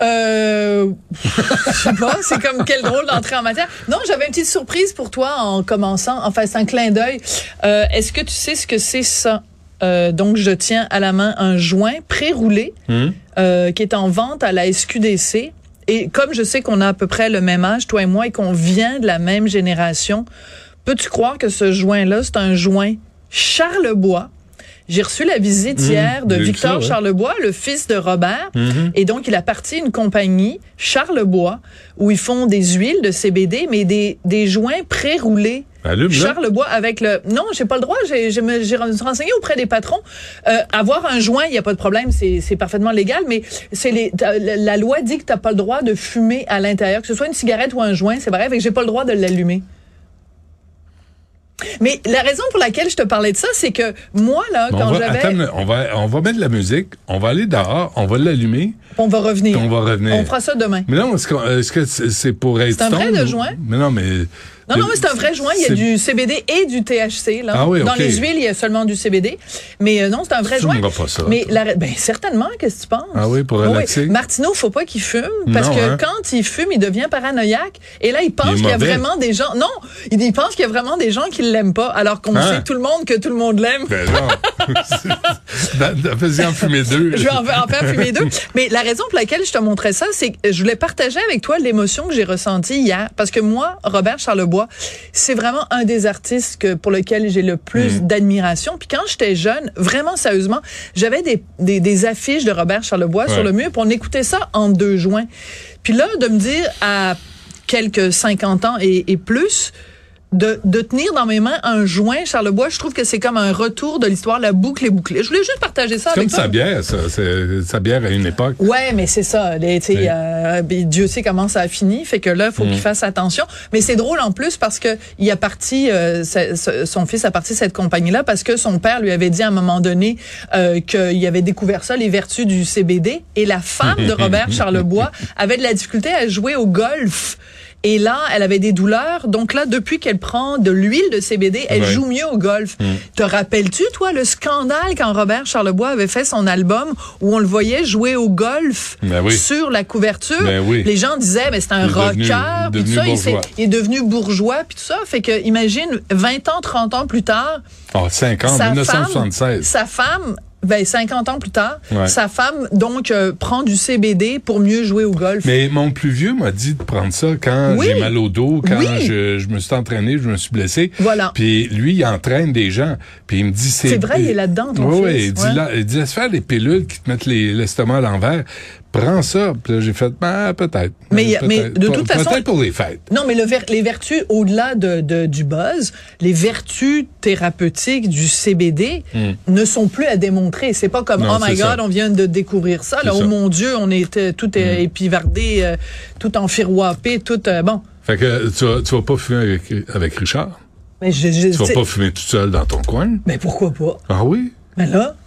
Euh, je sais pas, c'est comme quelle drôle d'entrée en matière. Non, j'avais une petite surprise pour toi en commençant. Enfin, c'est un clin d'œil. Euh, Est-ce que tu sais ce que c'est ça? Euh, donc, je tiens à la main un joint pré-roulé Hmm? euh, qui est en vente à la SQDC. Et comme je sais qu'on a à peu près le même âge, toi et moi, et qu'on vient de la même génération, peux-tu croire que ce joint-là, c'est un joint Charlebois? J'ai reçu la visite hier de Victor ça, ouais. Charlebois, le fils de Robert. Mhm. Et donc, il a parti une compagnie, Charlebois, où ils font des huiles de CBD, mais des, des joints pré-roulés. Charlebois avec le... Non, j'ai pas le droit. J'ai j'ai me- j'ai renseigné auprès des patrons. Euh, avoir un joint, il y a pas de problème. C'est c'est parfaitement légal, mais c'est les la, loi dit que t'as pas le droit de fumer à l'intérieur, que ce soit une cigarette ou un joint, c'est vrai. Que j'ai pas le droit de l'allumer. Mais la raison pour laquelle je te parlais de ça, c'est que moi, là, Bon, quand j'avais... attends, on, va, on va mettre de la musique, on va aller dehors, on va l'allumer, On va revenir. on va revenir. On fera ça demain. Mais non, est-ce que c'est pour être C'est un vrai de joint? Mais non, mais... Non, non, mais c'est un vrai joint. Il y a du CBD et du THC. Là. Ah oui, Dans les huiles, il y a seulement du CBD. Mais euh, non, c'est un vrai Tu joint. pas ça, Mais la, ben, certainement, qu'est-ce que tu penses? Ah oui, pour Oui, relaxer? Martineau, faut pas qu'il fume. Parce Non, que hein? quand il fume, il devient paranoïaque. Et là, il pense qu'il y a vraiment des gens. Non, il, pense qu'il y a vraiment des gens qui l'aiment pas. Alors qu'on Hein? sait tout le monde que tout le monde l'aime. Ben non. Ben, Fais-y en fumer deux. Je vais en, en faire fumer deux. Mais la raison pour laquelle je te montrais ça, c'est que je voulais partager avec toi l'émotion que j'ai ressentie hier. Parce que moi, Robert Charlebois, c'est vraiment un des artistes que, pour lequel j'ai le plus d'admiration. Puis quand j'étais jeune, vraiment sérieusement, j'avais des, des, des affiches de Robert Charlebois Ouais. sur le mur, puis on écoutait ça en deux joints. Puis là, de me dire à quelques 50 ans et, et plus, de, de tenir dans mes mains un joint Charlebois, je trouve que c'est comme un retour de l'histoire, la boucle est bouclée. Je voulais juste partager ça avec comme toi. sa bière, ça. C'est sa bière à une époque. Ouais, mais c'est ça. les- Oui. euh, ben, Dieu sait comment ça a fini, fait que là, faut Mm. qu'il fasse attention. Mais c'est drôle en plus parce que il a parti, euh, son fils a parti cette compagnie-là parce que son père lui avait dit à un moment donné euh, qu'il avait découvert ça, les vertus du CBD, et la femme de Robert Charlebois avait de la difficulté à jouer au golf. Et là, elle avait des douleurs. Donc là, depuis qu'elle prend de l'huile de CBD, elle Ouais. joue mieux au golf. Te rappelles-tu, toi, le scandale quand Robert Charlebois avait fait son album où on le voyait jouer au golf Ben oui. sur la couverture? Ben oui. Les gens disaient, mais c'est un rocker, puis tout devenu ça. Il, est devenu bourgeois, puis tout ça. Fait que, imagine, 20 ans, 30 ans plus tard, Oh, 50, sa 1976. femme, sa femme, ben 50 ans plus tard, Ouais. sa femme donc euh, prend du CBD pour mieux jouer au golf. Mais mon plus vieux m'a dit de prendre ça quand Oui. j'ai mal au dos, quand Oui. je, je me suis entraîné, je me suis blessé. Voilà. Puis lui, il entraîne des gens. Puis il me dit c'est. C'est vrai, il est là-dedans, Oui, oui. Il dit, ouais. là, il dit laisse faire les pilules qui te mettent les- l'estomac à l'envers. Prends ça. Puis là, j'ai fait ah, peut-être. Mais Peut-être. de toute façon- Peut-être pour les fêtes. Non, mais le ver- les vertus, au-delà de, de- du buzz, les vertus thérapeutiques du CBD ne sont plus à démontrer. C'est pas comme, Hmm. Non, oh my God, ça. on vient de découvrir ça. Là, oh. Hmm. mon Dieu, on est euh, tout euh, épivardé, euh, tout enfiroipé, tout... euh, bon, Fait que tu vas, tu vas pas fumer avec, avec Richard? mais je... je Tu vas pas fumer tout seul dans ton coin? Mais pourquoi pas? Ah oui? Mais là...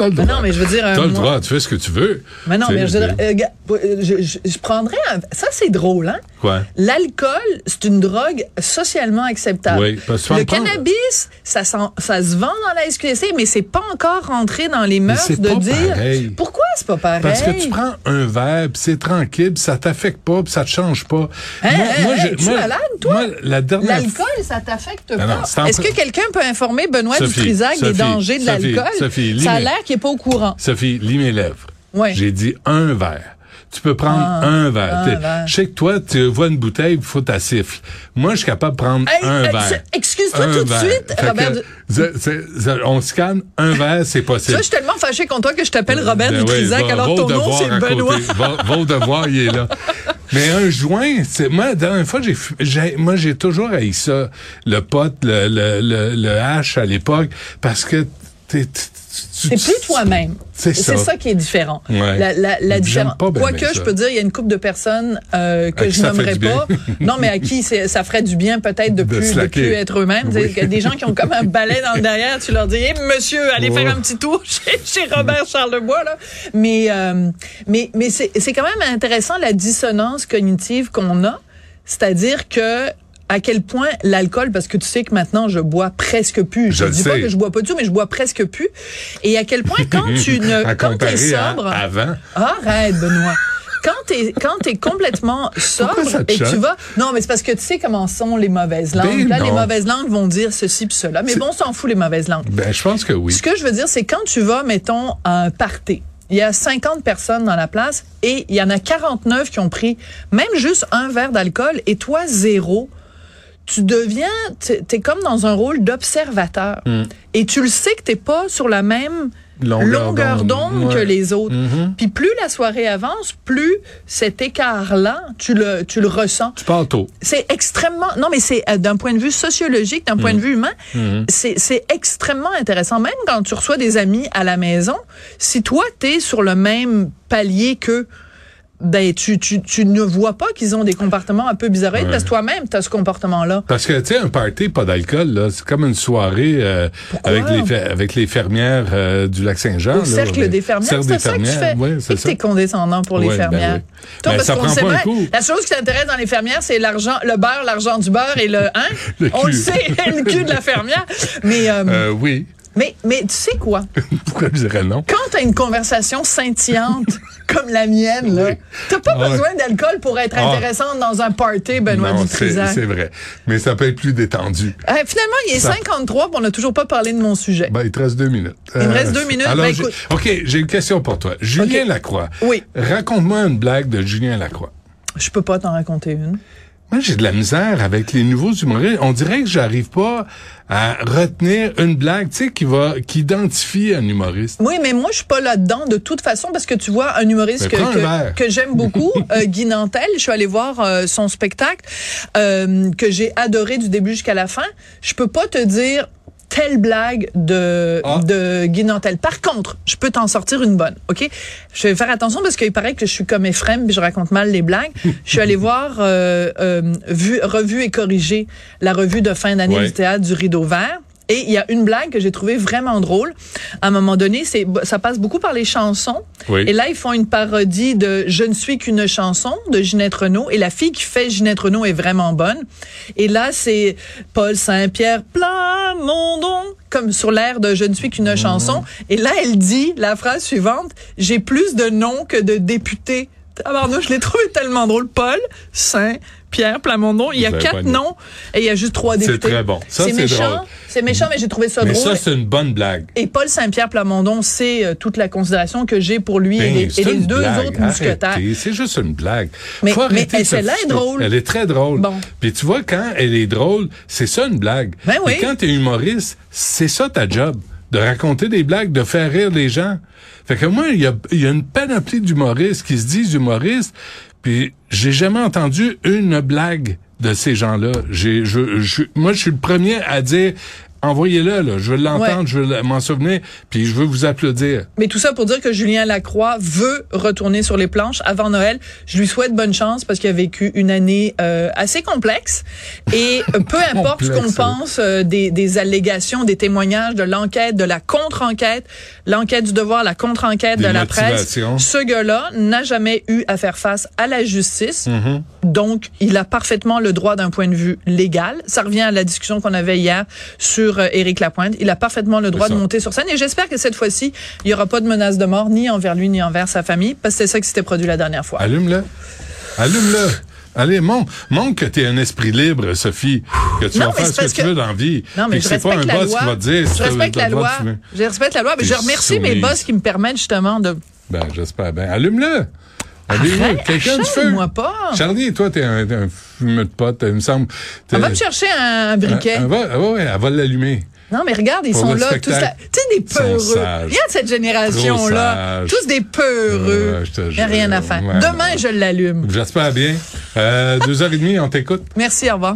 T'as le Mais droit. non, mais je veux dire... euh, T'as le moi- droit, tu fais ce que tu veux. Mais non, Tu mais je, euh, euh, je, je- je prendrais... un- Ça, c'est drôle, hein? Quoi? L'alcool, c'est une drogue socialement acceptable. Oui, parce que tu le cannabis, ça, ça se vend dans la SQDC, mais c'est pas encore rentré dans les mœurs de dire. pareil. Pourquoi c'est pas pareil? Parce que tu prends un verre, c'est tranquille, puis ça t'affecte pas, puis ça te change pas. Hein, hein, hein, j'ai- es-tu malade, toi? moi, la dernière L'alcool, ça t'affecte pas. Est-ce que quelqu'un peut informer Benoît Dutrisac des dangers de l'alcool? Ça a l'air est pas au courant. Sophie, lis mes lèvres. Ouais. J'ai dit un verre. Tu peux prendre Ah, un verre. un T'es- verre. Je sais que toi, tu vois une bouteille, il faut ta siffle. Moi, je suis capable de prendre Hey, un euh, verre. excuse-toi tout de suite, Fait Robert que, on se calme, un verre, c'est possible. vois, je suis tellement fâchée contre toi que je t'appelle Robert Ben Dutrisac, alors ton nom, c'est. Benoît. Va, va au devoir, il est là. Mais un joint, c'est moi la dernière fois j'ai, moi j'ai toujours haï ça, le pot, le le le, le hash à l'époque parce que t'es- tu- plus toi-même. C'est ça. ça qui est différent. Ouais. La, la, la J'aime différence. pas ben Quoique, je peux dire, il y a une couple de personnes euh, que je nommerai pas. non, mais à qui c'est- ça ferait du bien peut-être de, De plus, de slacker. plus être eux-mêmes. Oui. Des gens qui ont comme un balai dans le derrière, tu leur dis, Eh, monsieur, allez Oh. faire un petit tour chez, chez Robert Charlebois. Là. Mais, euh, mais, mais c'est c'est quand même intéressant la dissonance cognitive qu'on a. C'est-à-dire que à quel point l'alcool, parce que tu sais que maintenant je bois presque plus. Je, le dis pas que je bois pas du tout, mais je bois presque plus. Et à quel point quand tu ne, à quand t'es comparer à sobre, avant. arrête Benoît. Quand t'es quand t'es complètement sobre et que tu vas non mais c'est parce que tu sais comment sont les mauvaises langues Ben là les mauvaises langues vont dire ceci puis cela mais C'est- bon on s'en fout les mauvaises langues Ben, je pense que oui. ce que je veux dire, c'est quand tu vas, mettons, à un party, il y a 50 personnes dans la place et il y en a 49 qui ont pris même juste un verre d'alcool et toi, zéro. Tu deviens, t'es t'es comme dans un rôle d'observateur. Et tu le sais que t'es pas sur la même Longueur d'onde, que les autres. Mhm. Puis plus la soirée avance, plus cet écart-là, tu le, tu le ressens Tu pars tôt. c'est extrêmement non mais c'est euh, d'un point de vue sociologique d'un Mm. point de vue humain c'est c'est extrêmement intéressant même quand tu reçois des amis à la maison si toi t'es sur le même palier que ben tu, tu, tu ne vois pas qu'ils ont des comportements un peu bizarroïdes Ouais. parce que toi-même tu as ce comportement là Parce que, tu sais, un party, pas d'alcool, là, c'est comme une soirée euh, avec les avec les fermières euh, du lac Saint-Jean. au cercle des fermières c'est ça que tu fais ouais, c'est que ça. t'es condescendant pour les ben fermières oui. Toi, Ben, parce ça prend sait pas un bien, coup. la chose qui t'intéresse dans les fermières c'est l'argent le beurre l'argent du beurre et le hein? Le on le sait le cul de la fermière mais euh, Euh, oui. Mais mais tu sais quoi? Pourquoi je dirais non? quand t'as une conversation scintillante comme la mienne, là, t'as pas Ah besoin d'alcool pour être Ah. intéressante dans un party, Benoît non, c'est vrai. Mais ça peut être plus détendu. Euh, finalement, il est Ça- 53 puis on n'a toujours pas parlé de mon sujet. Ben, il te reste deux minutes. Il me reste deux minutes. Alors, Ben, écoute. OK, j'ai une question pour toi. Julien. Lacroix. Oui. Raconte-moi une blague de Julien Lacroix. Je peux pas t'en raconter une. Moi, j'ai de la misère avec les nouveaux humoristes. On dirait que j'arrive pas à retenir une blague, tu sais, qui va, qui identifie un humoriste. Oui, mais moi, je suis pas là-dedans de toute façon parce que tu vois, un humoriste un que j'aime beaucoup, euh, Guy Nantel, je suis allée voir euh, son spectacle euh, que j'ai adoré du début jusqu'à la fin. Je peux pas te dire telle blague de, Ah. de Guy Nantel. Par contre, je peux t'en sortir une bonne, OK? Je vais faire attention parce qu'il paraît que je suis comme Ephraim puis je raconte mal les blagues. je suis allée voir euh, euh, vu, Revue et corrigé, la revue de fin d'année Ouais. du théâtre du Rideau Vert. Et il y a une blague que j'ai trouvée vraiment drôle. À un moment donné, c'est ça passe beaucoup par les chansons. Oui. Et là, ils font une parodie de Je ne suis qu'une chanson de Ginette Renault. Et la fille qui fait Ginette Renault est vraiment bonne. Et là, c'est Paul Saint-Pierre Plamondon, comme sur l'air de Je ne suis qu'une chanson. Et là, elle dit la phrase suivante J'ai plus de noms que de députés. Tabarnouche, je l'ai trouvé tellement drôle. Paul Saint-Pierre Plamondon. Il y a quatre noms et il y a juste trois C'est députés. très bon. Ça, c'est c'est méchant. C'est méchant, mais j'ai trouvé ça Mais drôle. ça, c'est une bonne blague. Et Paul Saint-Pierre Plamondon, c'est euh, toute la considération que j'ai pour lui et Ben, les, et c'est les une deux blague. autres mousquetaires. C'est juste une blague. Mais- Faut mais elle- celle-là est drôle. Elle est très drôle. Bon. Puis tu vois, quand elle est drôle, c'est ça une blague. Ben oui. Et quand t'es humoriste, c'est ça ta job. De raconter des blagues, de faire rire les gens. Fait que moi, il y a, y a une panoplie d'humoristes qui se disent humoristes, puis j'ai jamais entendu une blague de ces gens-là. J'ai, je, je- moi, je suis le premier à dire, envoyez-le, là. Je veux l'entendre, Ouais. je veux m'en souvenir, puis je veux vous applaudir. Mais tout ça pour dire que Julien Lacroix veut retourner sur les planches avant Noël. Je lui souhaite bonne chance parce qu'il a vécu une année euh, assez complexe. Et peu importe ce qu'on pense euh, des, des allégations, des témoignages, de l'enquête, de la contre-enquête, l'enquête du devoir, la contre-enquête de la presse, ce gars-là n'a jamais eu à faire face à la justice. Mm-hmm. Donc, il a parfaitement le droit d'un point de vue légal. Ça revient à la discussion qu'on avait hier sur euh, Éric Lapointe. Il a parfaitement le droit de monter sur scène. Et j'espère que cette fois-ci, il n'y aura pas de menace de mort ni envers lui ni envers sa famille, parce que c'est ça qui s'était produit la dernière fois. Allume-le. Allume-le. Allez, montre, montre que tu es un esprit libre, Sophie, que tu Non, vas faire ce que tu veux dans la vie. Non, mais je pas un la boss loi. qui va te dire Je respecte la loi. Je respecte la loi, mais T'es je remercie mes boss qui me permettent justement de. Ben, j'espère bien. Allume-le. Arrête, achète-moi pas. Charlie, toi, t'es un, un fumeur de pote, il me semble. On va me chercher un, un briquet. Elle va, ouais, elle va l'allumer. Non, mais regarde, ils Pour sont là, tous là. Tu sais, des peureux. Regarde cette génération-là. Tous des peureux. Ouais, je te Il n'y a rien à faire. Ouais, Demain, ouais. je l'allume. J'espère bien. Euh, deux heures et demie, on t'écoute. Merci, au revoir.